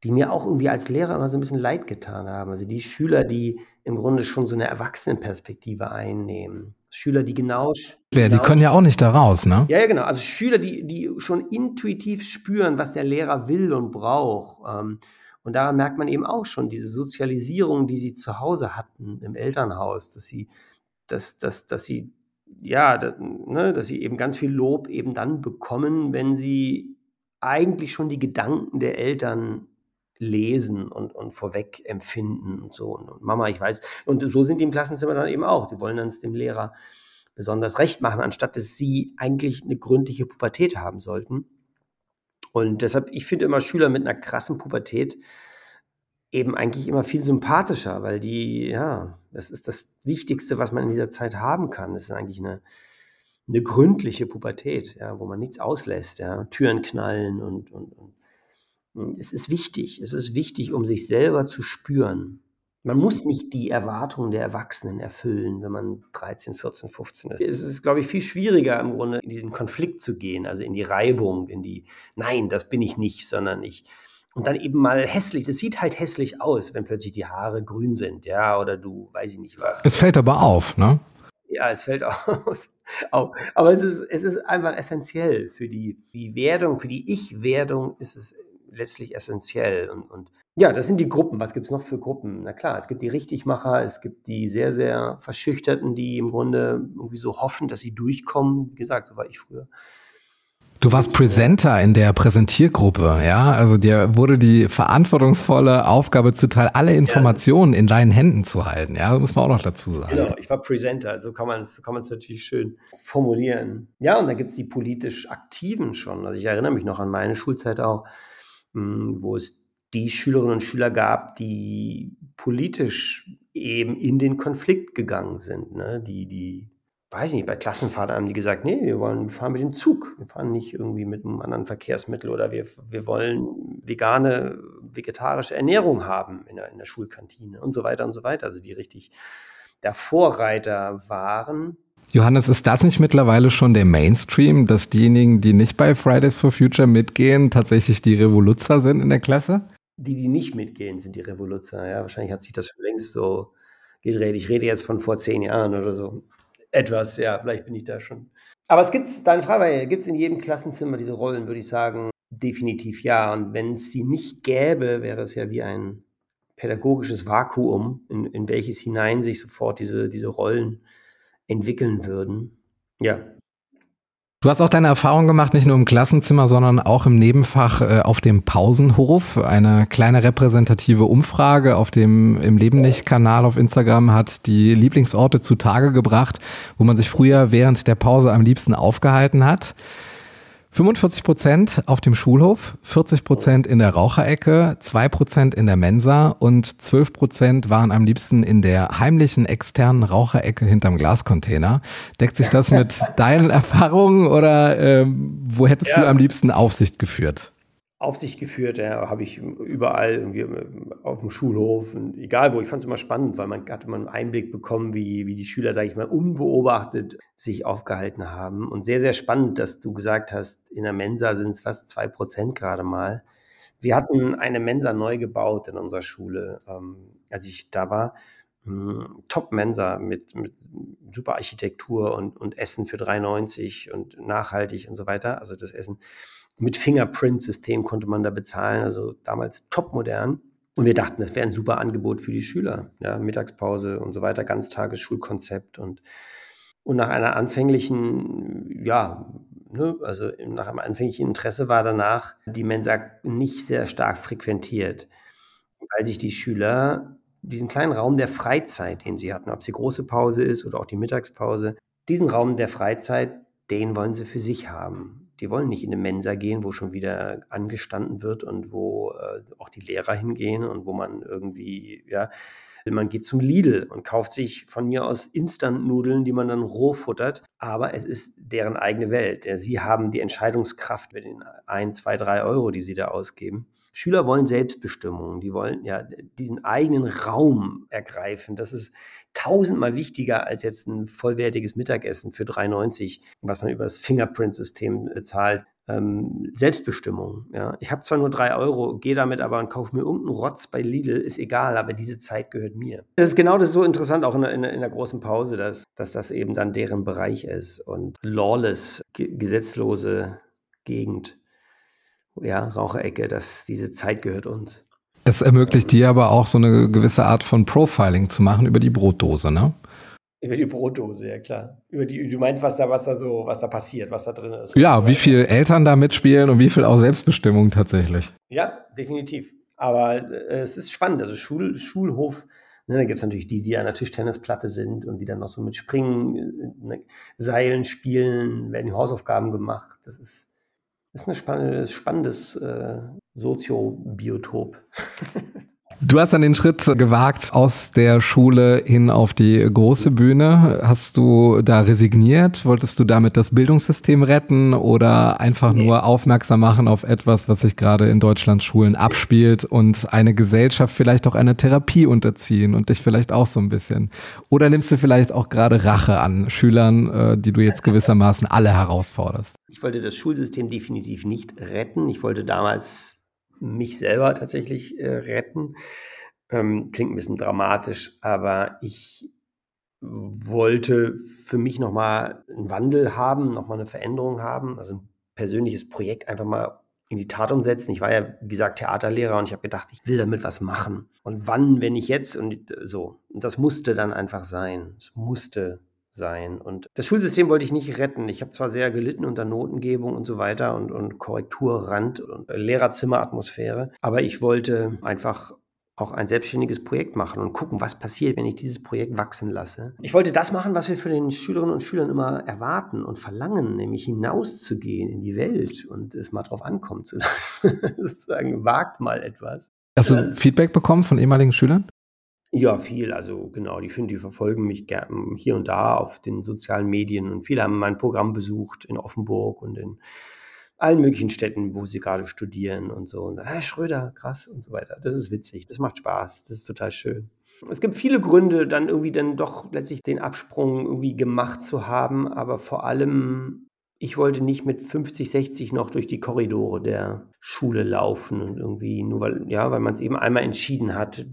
die mir auch irgendwie als Lehrer immer so ein bisschen leid getan haben. Also die Schüler, die im Grunde schon so eine Erwachsenenperspektive einnehmen. Schüler, die genau. Ja, die können ja auch nicht da raus, ne? Ja, ja, genau. Also Schüler, die, die schon intuitiv spüren, was der Lehrer will und braucht. Ähm, und daran merkt man eben auch schon diese Sozialisierung, die sie zu Hause hatten im Elternhaus, dass sie, dass, dass, dass sie, ja, dass, ne, dass sie eben ganz viel Lob eben dann bekommen, wenn sie eigentlich schon die Gedanken der Eltern lesen und, und vorweg empfinden und so. Und, Mama, ich weiß, und so sind die im Klassenzimmer dann eben auch. Sie wollen dann es dem Lehrer besonders recht machen, anstatt dass sie eigentlich eine gründliche Pubertät haben sollten. Und deshalb, ich finde immer Schüler mit einer krassen Pubertät eben eigentlich immer viel sympathischer, weil die, ja, das ist das Wichtigste, was man in dieser Zeit haben kann. Das ist eigentlich eine, eine gründliche Pubertät, ja, wo man nichts auslässt, ja, Türen knallen und, und, und es ist wichtig. Es ist wichtig, um sich selber zu spüren. Man muss nicht die Erwartungen der Erwachsenen erfüllen, wenn man 13, 14, 15 ist. Es ist, glaube ich, viel schwieriger im Grunde in diesen Konflikt zu gehen, also in die Reibung, in die, nein, das bin ich nicht, sondern ich, und dann eben mal hässlich. Das sieht halt hässlich aus, wenn plötzlich die Haare grün sind, ja, oder du, weiß ich nicht was. Es fällt aber auf, ne? Ja, es fällt aus. Aber es ist, es ist einfach essentiell für die, die Werdung, für die Ich-Werdung ist es letztlich essentiell. Und, und ja, das sind die Gruppen. Was gibt es noch für Gruppen? Na klar, es gibt die Richtigmacher, es gibt die sehr, sehr Verschüchterten, die im Grunde irgendwie so hoffen, dass sie durchkommen. Wie gesagt, so war ich früher. Du warst Presenter in der Präsentiergruppe, ja? Also dir wurde die verantwortungsvolle Aufgabe zuteil, alle Informationen in deinen Händen zu halten, ja? Das muss man auch noch dazu sagen. Genau, ich war Presenter, so kann man es kann natürlich schön formulieren. Ja, und dann gibt es die politisch Aktiven schon. Also ich erinnere mich noch an meine Schulzeit auch, hm, wo es die Schülerinnen und Schüler gab, die politisch eben in den Konflikt gegangen sind, ne? die, die weiß ich nicht, bei Klassenfahrten haben die gesagt, nee, wir wollen, wir fahren mit dem Zug. Wir fahren nicht irgendwie mit einem anderen Verkehrsmittel oder wir, wir wollen vegane, vegetarische Ernährung haben in der, in der Schulkantine und so weiter und so weiter. Also die richtig der Vorreiter waren. Johannes, ist das nicht mittlerweile schon der Mainstream, dass diejenigen, die nicht bei Fridays for Future mitgehen, tatsächlich die Revoluzzer sind in der Klasse? Die, die nicht mitgehen, sind die Revoluzzer. Ja, wahrscheinlich hat sich das schon längst so gedreht. Ich rede jetzt von vor zehn Jahren oder so. Etwas, ja, vielleicht bin ich da schon. Aber es gibt, deine Frage war gibt es in jedem Klassenzimmer diese Rollen, würde ich sagen, definitiv ja. Und wenn es sie nicht gäbe, wäre es ja wie ein pädagogisches Vakuum, in, in welches hinein sich sofort diese, diese Rollen entwickeln würden. Ja, Du hast auch deine Erfahrung gemacht, nicht nur im Klassenzimmer, sondern auch im Nebenfach äh, auf dem Pausenhof. Eine kleine repräsentative Umfrage auf dem im Leben nicht Kanal auf Instagram hat die Lieblingsorte zutage gebracht, wo man sich früher während der Pause am liebsten aufgehalten hat. 45 Prozent auf dem Schulhof, 40 Prozent in der Raucherecke, 2 Prozent in der Mensa und 12 Prozent waren am liebsten in der heimlichen externen Raucherecke hinterm Glascontainer. Deckt sich das mit deinen Erfahrungen oder ähm, wo hättest ja. du am liebsten Aufsicht geführt? Aufsicht geführt, ja, habe ich überall irgendwie ähm, auf dem Schulhof und egal wo. Ich fand es immer spannend, weil man hatte man einen Einblick bekommen, wie, wie die Schüler, sage ich mal, unbeobachtet sich aufgehalten haben. Und sehr, sehr spannend, dass du gesagt hast, in der Mensa sind es fast zwei Prozent gerade mal. Wir hatten eine Mensa neu gebaut in unserer Schule, ähm, als ich da war. Hm, Top-Mensa mit, mit super Architektur und, und Essen für 3,90 und nachhaltig und so weiter. Also das Essen mit Fingerprint-System konnte man da bezahlen, also damals topmodern. Und wir dachten, das wäre ein super Angebot für die Schüler. Ja, Mittagspause und so weiter, Ganztagesschulkonzept und, und nach einer anfänglichen, ja, ne, also nach einem anfänglichen Interesse war danach die Mensa nicht sehr stark frequentiert, weil sich die Schüler diesen kleinen Raum der Freizeit, den sie hatten, ob sie große Pause ist oder auch die Mittagspause, diesen Raum der Freizeit, den wollen sie für sich haben die wollen nicht in eine Mensa gehen, wo schon wieder angestanden wird und wo äh, auch die Lehrer hingehen und wo man irgendwie, ja, man geht zum Lidl und kauft sich von mir aus Instant-Nudeln, die man dann roh futtert, aber es ist deren eigene Welt. Sie haben die Entscheidungskraft mit den ein, zwei, drei Euro, die sie da ausgeben. Schüler wollen Selbstbestimmung, die wollen ja diesen eigenen Raum ergreifen. Das ist tausendmal wichtiger als jetzt ein vollwertiges Mittagessen für 3,90, was man über das Fingerprint-System bezahlt. Ähm, Selbstbestimmung. Ja. Ich habe zwar nur drei Euro, gehe damit aber und kaufe mir irgendeinen Rotz bei Lidl, ist egal, aber diese Zeit gehört mir. Das ist genau das so interessant, auch in der, in in der großen Pause, dass, dass das eben dann deren Bereich ist und lawless, gesetzlose Gegend ja, Raucherecke, dass diese Zeit gehört uns. Es ermöglicht dir aber auch so eine gewisse Art von Profiling zu machen über die Brotdose, ne? Über die Brotdose, ja klar. Über die, du meinst, was da, was da so, was da passiert, was da drin ist. Ja, wie viel Eltern da mitspielen und wie viel auch Selbstbestimmung tatsächlich. Ja, definitiv. Aber äh, es ist spannend. Also Schul, Schulhof, ne, da gibt es natürlich die, die an der Tischtennisplatte sind und die dann noch so mit Springen, äh, ne, Seilen spielen, werden die Hausaufgaben gemacht. Das ist ist ein spannendes, spannendes äh, Soziobiotop. Du hast dann den Schritt gewagt aus der Schule hin auf die große Bühne. Hast du da resigniert? Wolltest du damit das Bildungssystem retten oder einfach nee. nur aufmerksam machen auf etwas, was sich gerade in Deutschlands Schulen abspielt und eine Gesellschaft vielleicht auch einer Therapie unterziehen und dich vielleicht auch so ein bisschen? Oder nimmst du vielleicht auch gerade Rache an Schülern, äh, die du jetzt gewissermaßen alle herausforderst? Ich wollte das Schulsystem definitiv nicht retten. Ich wollte damals mich selber tatsächlich äh, retten. Ähm, klingt ein bisschen dramatisch, aber ich wollte für mich nochmal einen Wandel haben, nochmal eine Veränderung haben, also ein persönliches Projekt einfach mal in die Tat umsetzen. Ich war ja, wie gesagt, Theaterlehrer und ich habe gedacht, ich will damit was machen. Und wann, wenn ich jetzt und so. Und das musste dann einfach sein. Es musste sein. Und das Schulsystem wollte ich nicht retten. Ich habe zwar sehr gelitten unter Notengebung und so weiter und, und Korrekturrand und Lehrerzimmeratmosphäre, aber ich wollte einfach auch ein selbstständiges Projekt machen und gucken, was passiert, wenn ich dieses Projekt wachsen lasse. Ich wollte das machen, was wir für den Schülerinnen und Schülern immer erwarten und verlangen, nämlich hinauszugehen in die Welt und es mal drauf ankommen zu lassen. Sozusagen, wagt mal etwas. Hast du äh, Feedback bekommen von ehemaligen Schülern? Ja, viel. Also genau, die finden, die verfolgen mich hier und da auf den sozialen Medien und viele haben mein Programm besucht in Offenburg und in allen möglichen Städten, wo sie gerade studieren und so. Und sagen, Herr Schröder, krass und so weiter. Das ist witzig, das macht Spaß, das ist total schön. Es gibt viele Gründe, dann irgendwie dann doch letztlich den Absprung irgendwie gemacht zu haben, aber vor allem ich wollte nicht mit 50, 60 noch durch die Korridore der Schule laufen und irgendwie nur weil, ja, weil man es eben einmal entschieden hat,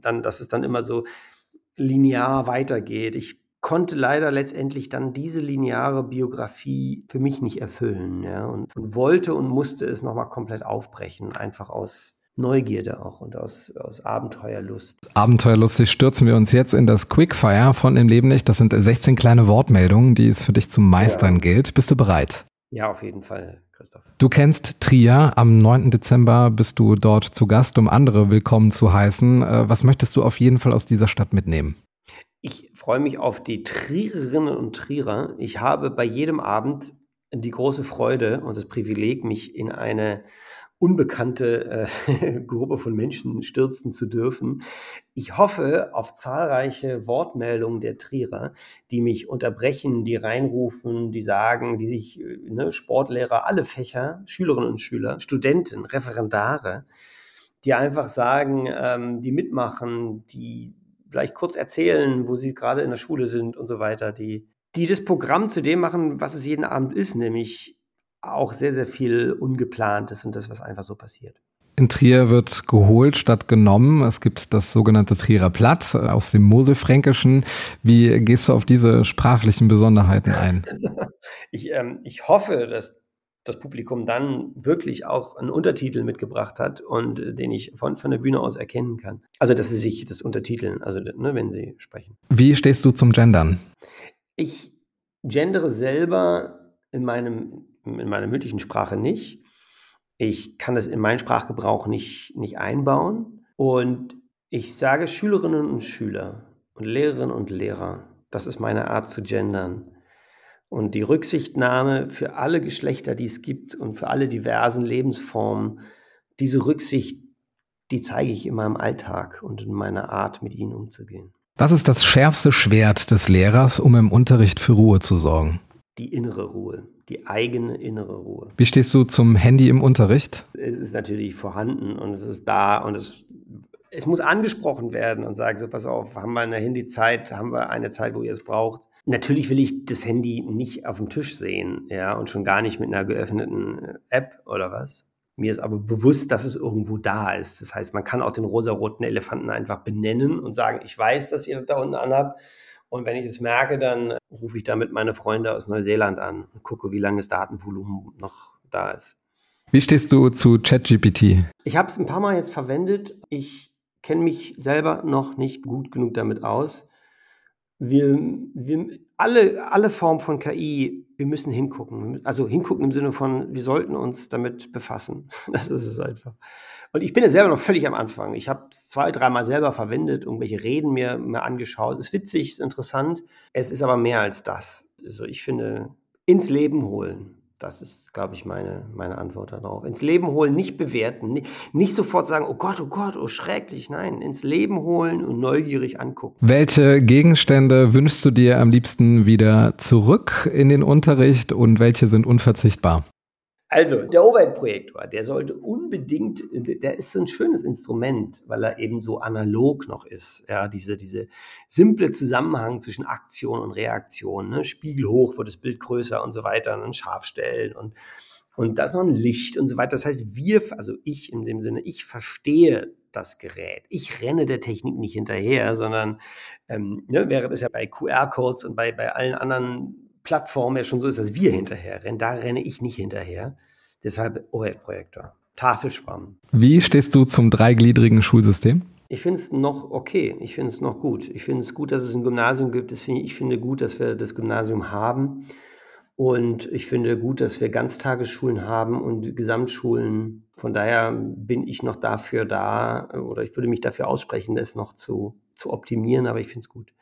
dann, dass es dann immer so linear weitergeht. Ich konnte leider letztendlich dann diese lineare Biografie für mich nicht erfüllen, ja, und, und wollte und musste es nochmal komplett aufbrechen, einfach aus Neugierde auch und aus, aus Abenteuerlust. Abenteuerlustig stürzen wir uns jetzt in das Quickfire von Im Leben nicht. Das sind 16 kleine Wortmeldungen, die es für dich zu meistern ja. gilt. Bist du bereit? Ja, auf jeden Fall, Christoph. Du kennst Trier. Am 9. Dezember bist du dort zu Gast, um andere willkommen zu heißen. Äh, was möchtest du auf jeden Fall aus dieser Stadt mitnehmen? Ich freue mich auf die Triererinnen und Trierer. Ich habe bei jedem Abend die große Freude und das Privileg, mich in eine unbekannte äh, Gruppe von Menschen stürzen zu dürfen. Ich hoffe auf zahlreiche Wortmeldungen der Trierer, die mich unterbrechen, die reinrufen, die sagen, die sich, äh, ne, Sportlehrer, alle Fächer, Schülerinnen und Schüler, Studenten, Referendare, die einfach sagen, ähm, die mitmachen, die vielleicht kurz erzählen, wo sie gerade in der Schule sind und so weiter, die, die das Programm zu dem machen, was es jeden Abend ist, nämlich auch sehr, sehr viel Ungeplantes und das, was einfach so passiert. In Trier wird geholt statt genommen. Es gibt das sogenannte Trierer Platt aus dem Moselfränkischen. Wie gehst du auf diese sprachlichen Besonderheiten ein? ich, ähm, ich hoffe, dass das Publikum dann wirklich auch einen Untertitel mitgebracht hat und äh, den ich von, von der Bühne aus erkennen kann. Also, dass sie sich das untertiteln, also ne, wenn sie sprechen. Wie stehst du zum Gendern? Ich gendere selber in meinem in meiner mündlichen Sprache nicht. Ich kann das in meinen Sprachgebrauch nicht, nicht einbauen. Und ich sage Schülerinnen und Schüler und Lehrerinnen und Lehrer. Das ist meine Art zu gendern. Und die Rücksichtnahme für alle Geschlechter, die es gibt und für alle diversen Lebensformen, diese Rücksicht, die zeige ich in meinem Alltag und in meiner Art, mit ihnen umzugehen. Was ist das schärfste Schwert des Lehrers, um im Unterricht für Ruhe zu sorgen? Die innere Ruhe die eigene innere Ruhe. Wie stehst du zum Handy im Unterricht? Es ist natürlich vorhanden und es ist da und es, es muss angesprochen werden und sagen, so pass auf, haben wir eine Handyzeit, haben wir eine Zeit, wo ihr es braucht. Natürlich will ich das Handy nicht auf dem Tisch sehen, ja, und schon gar nicht mit einer geöffneten App oder was. Mir ist aber bewusst, dass es irgendwo da ist. Das heißt, man kann auch den rosaroten Elefanten einfach benennen und sagen, ich weiß, dass ihr das da unten anhabt und wenn ich es merke, dann rufe ich damit meine Freunde aus Neuseeland an und gucke, wie lange das Datenvolumen noch da ist. Wie stehst du zu ChatGPT? Ich habe es ein paar Mal jetzt verwendet. Ich kenne mich selber noch nicht gut genug damit aus. Wir, wir, alle, alle Formen von KI, wir müssen hingucken. Also hingucken im Sinne von, wir sollten uns damit befassen. Das ist es einfach. Und ich bin ja selber noch völlig am Anfang. Ich habe es zwei, dreimal selber verwendet, irgendwelche Reden mir, mir angeschaut. Es ist witzig, ist interessant. Es ist aber mehr als das. Also ich finde, ins Leben holen. Das ist, glaube ich, meine, meine Antwort darauf. Ins Leben holen, nicht bewerten, nicht, nicht sofort sagen, oh Gott, oh Gott, oh schrecklich. Nein, ins Leben holen und neugierig angucken. Welche Gegenstände wünschst du dir am liebsten wieder zurück in den Unterricht und welche sind unverzichtbar? Also, der Overhead-Projektor, der sollte unbedingt, der ist so ein schönes Instrument, weil er eben so analog noch ist. Ja, diese, diese simple Zusammenhang zwischen Aktion und Reaktion, ne? Spiegel hoch, wird das Bild größer und so weiter, und dann scharf stellen und, und da ist noch ein Licht und so weiter. Das heißt, wir, also ich in dem Sinne, ich verstehe das Gerät. Ich renne der Technik nicht hinterher, sondern ähm, ne, während es ja bei QR-Codes und bei, bei allen anderen Plattform ja schon so ist, dass wir hinterher rennen. Da renne ich nicht hinterher. Deshalb OLED-Projektor. Tafelschwamm. Wie stehst du zum dreigliedrigen Schulsystem? Ich finde es noch okay. Ich finde es noch gut. Ich finde es gut, dass es ein Gymnasium gibt. Ich finde gut, dass wir das Gymnasium haben. Und ich finde gut, dass wir Ganztagesschulen haben und Gesamtschulen. Von daher bin ich noch dafür da oder ich würde mich dafür aussprechen, das noch zu, zu optimieren, aber ich finde es gut.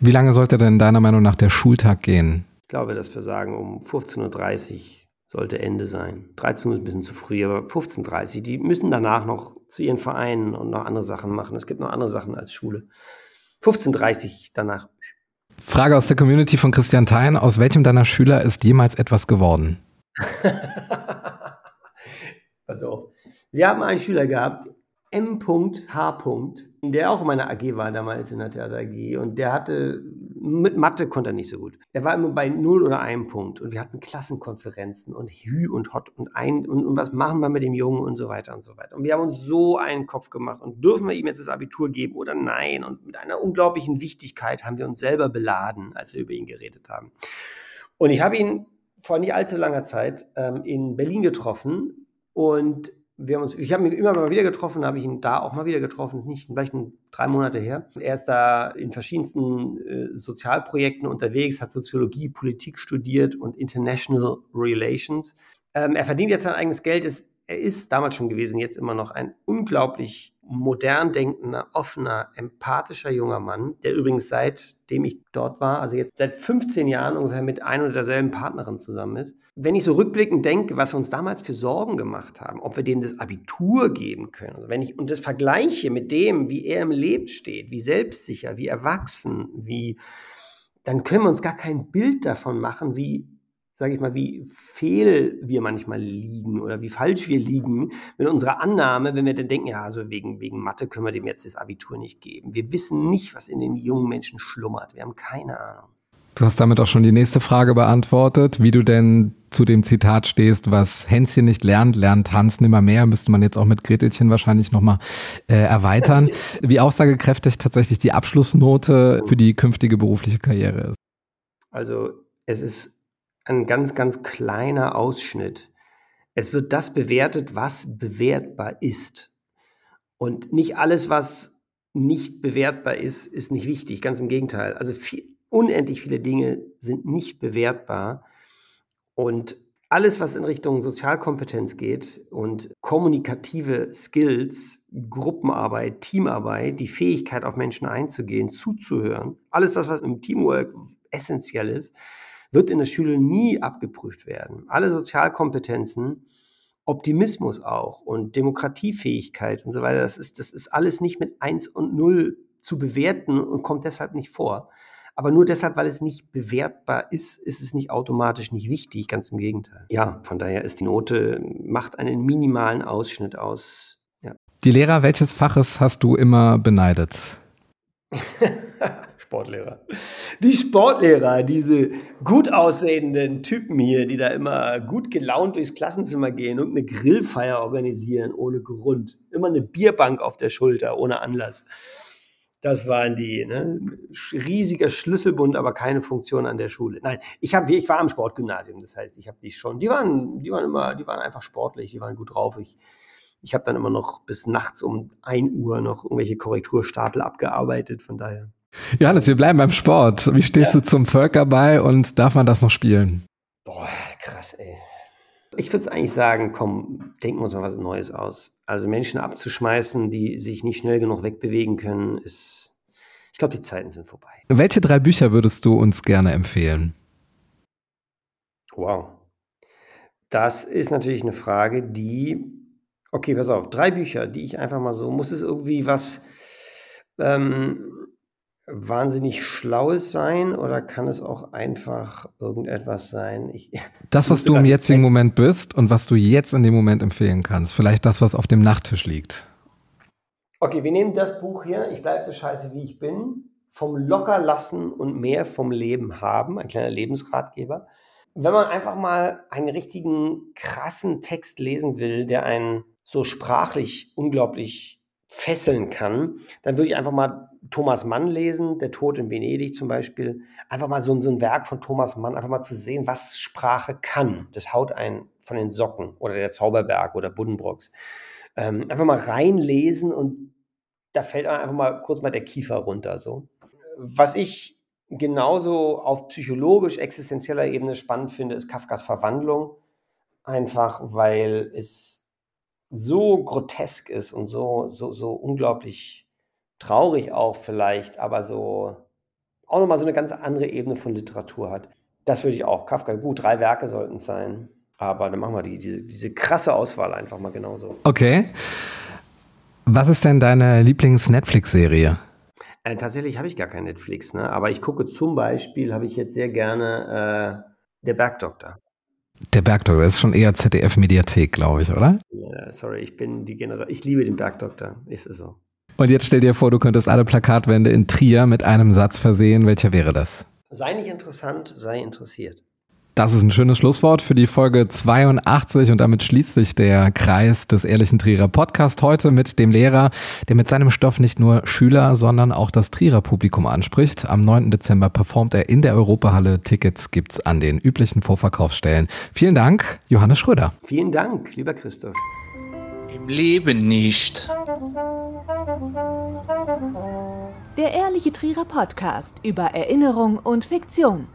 Wie lange sollte denn deiner Meinung nach der Schultag gehen? Ich glaube, dass wir sagen, um 15.30 Uhr sollte Ende sein. 13 Uhr ist ein bisschen zu früh, aber 15.30 Uhr. Die müssen danach noch zu ihren Vereinen und noch andere Sachen machen. Es gibt noch andere Sachen als Schule. 15.30 Uhr danach. Frage aus der Community von Christian Thein. Aus welchem deiner Schüler ist jemals etwas geworden? Pass auf. Wir haben einen Schüler gehabt, M.H. Der auch in meiner AG war damals in der Theater AG und der hatte, mit Mathe konnte er nicht so gut. Er war immer bei 0 oder 1 Punkt und wir hatten Klassenkonferenzen und Hü und Hot und ein und, und was machen wir mit dem Jungen und so weiter und so weiter. Und wir haben uns so einen Kopf gemacht und dürfen wir ihm jetzt das Abitur geben oder nein? Und mit einer unglaublichen Wichtigkeit haben wir uns selber beladen, als wir über ihn geredet haben. Und ich habe ihn vor nicht allzu langer Zeit ähm, in Berlin getroffen und wir haben uns, ich habe ihn immer mal wieder getroffen, habe ich ihn da auch mal wieder getroffen, ist nicht vielleicht drei Monate her. Er ist da in verschiedensten äh, Sozialprojekten unterwegs, hat Soziologie, Politik studiert und International Relations. Ähm, er verdient jetzt sein eigenes Geld, ist er ist damals schon gewesen, jetzt immer noch ein unglaublich modern denkender, offener, empathischer junger Mann, der übrigens seitdem ich dort war, also jetzt seit 15 Jahren ungefähr mit ein oder derselben Partnerin zusammen ist. Wenn ich so rückblickend denke, was wir uns damals für Sorgen gemacht haben, ob wir dem das Abitur geben können, also wenn ich und das vergleiche mit dem, wie er im Leben steht, wie selbstsicher, wie erwachsen, wie dann können wir uns gar kein Bild davon machen, wie sage ich mal, wie fehl wir manchmal liegen oder wie falsch wir liegen mit unserer Annahme, wenn wir dann denken, ja, also wegen, wegen Mathe können wir dem jetzt das Abitur nicht geben. Wir wissen nicht, was in den jungen Menschen schlummert. Wir haben keine Ahnung. Du hast damit auch schon die nächste Frage beantwortet, wie du denn zu dem Zitat stehst, was Hänschen nicht lernt, lernt Hans nimmer mehr, müsste man jetzt auch mit Gretelchen wahrscheinlich nochmal äh, erweitern. wie aussagekräftig tatsächlich die Abschlussnote für die künftige berufliche Karriere ist. Also es ist ein ganz, ganz kleiner Ausschnitt. Es wird das bewertet, was bewertbar ist. Und nicht alles, was nicht bewertbar ist, ist nicht wichtig. Ganz im Gegenteil. Also viel, unendlich viele Dinge sind nicht bewertbar. Und alles, was in Richtung Sozialkompetenz geht und kommunikative Skills, Gruppenarbeit, Teamarbeit, die Fähigkeit auf Menschen einzugehen, zuzuhören, alles das, was im Teamwork essentiell ist, wird in der Schule nie abgeprüft werden. Alle Sozialkompetenzen, Optimismus auch und Demokratiefähigkeit und so weiter, das ist, das ist alles nicht mit 1 und 0 zu bewerten und kommt deshalb nicht vor. Aber nur deshalb, weil es nicht bewertbar ist, ist es nicht automatisch nicht wichtig, ganz im Gegenteil. Ja, von daher ist die Note, macht einen minimalen Ausschnitt aus. Ja. Die Lehrer welches Faches hast du immer beneidet? Sportlehrer. Die Sportlehrer, diese gut aussehenden Typen hier, die da immer gut gelaunt durchs Klassenzimmer gehen und eine Grillfeier organisieren ohne Grund. Immer eine Bierbank auf der Schulter ohne Anlass. Das waren die. Ne? Riesiger Schlüsselbund, aber keine Funktion an der Schule. Nein, ich, hab, ich war am Sportgymnasium, das heißt, ich habe die schon. Die waren, die waren immer, die waren einfach sportlich, die waren gut drauf. Ich, ich habe dann immer noch bis nachts um 1 Uhr noch irgendwelche Korrekturstapel abgearbeitet, von daher. Johannes, wir bleiben beim Sport. Wie stehst ja. du zum Völkerball und darf man das noch spielen? Boah, krass, ey. Ich würde eigentlich sagen, komm, denken wir uns mal was Neues aus. Also Menschen abzuschmeißen, die sich nicht schnell genug wegbewegen können, ist, ich glaube, die Zeiten sind vorbei. Welche drei Bücher würdest du uns gerne empfehlen? Wow. Das ist natürlich eine Frage, die, okay, pass auf, drei Bücher, die ich einfach mal so, muss es irgendwie was ähm, wahnsinnig Schlaues sein oder kann es auch einfach irgendetwas sein? Ich, das, was du im jetzigen Moment bist und was du jetzt in dem Moment empfehlen kannst. Vielleicht das, was auf dem Nachttisch liegt. Okay, wir nehmen das Buch hier, ich bleibe so scheiße, wie ich bin, vom Lockerlassen und mehr vom Leben haben, ein kleiner Lebensratgeber. Wenn man einfach mal einen richtigen krassen Text lesen will, der einen so sprachlich unglaublich fesseln kann, dann würde ich einfach mal Thomas Mann lesen, Der Tod in Venedig zum Beispiel. Einfach mal so, so ein Werk von Thomas Mann, einfach mal zu sehen, was Sprache kann. Das haut einen von den Socken oder der Zauberberg oder Buddenbrooks. Ähm, einfach mal reinlesen und da fällt einfach mal kurz mal der Kiefer runter. So. Was ich genauso auf psychologisch existenzieller Ebene spannend finde, ist Kafkas Verwandlung. Einfach weil es so grotesk ist und so, so, so unglaublich traurig auch vielleicht, aber so auch nochmal so eine ganz andere Ebene von Literatur hat. Das würde ich auch. Kafka, gut, drei Werke sollten es sein. Aber dann machen wir die, die, diese krasse Auswahl einfach mal genauso. Okay. Was ist denn deine Lieblings-Netflix-Serie? Äh, tatsächlich habe ich gar kein Netflix, ne? aber ich gucke zum Beispiel, habe ich jetzt sehr gerne äh, Der Bergdoktor. Der Bergdoktor, das ist schon eher ZDF-Mediathek, glaube ich, oder? Ja, sorry, ich bin die Generation. Ich liebe den Bergdoktor, ist es so. Und jetzt stell dir vor, du könntest alle Plakatwände in Trier mit einem Satz versehen. Welcher wäre das? Sei nicht interessant, sei interessiert. Das ist ein schönes Schlusswort für die Folge 82 und damit schließt sich der Kreis des Ehrlichen Trierer Podcast heute mit dem Lehrer, der mit seinem Stoff nicht nur Schüler, sondern auch das Trierer Publikum anspricht. Am 9. Dezember performt er in der Europahalle. Tickets gibt's an den üblichen Vorverkaufsstellen. Vielen Dank, Johannes Schröder. Vielen Dank, lieber Christoph. Im Leben nicht. Der Ehrliche Trierer Podcast über Erinnerung und Fiktion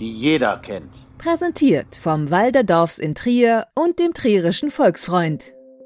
die jeder kennt. Präsentiert vom Walderdorfs in Trier und dem Trierischen Volksfreund.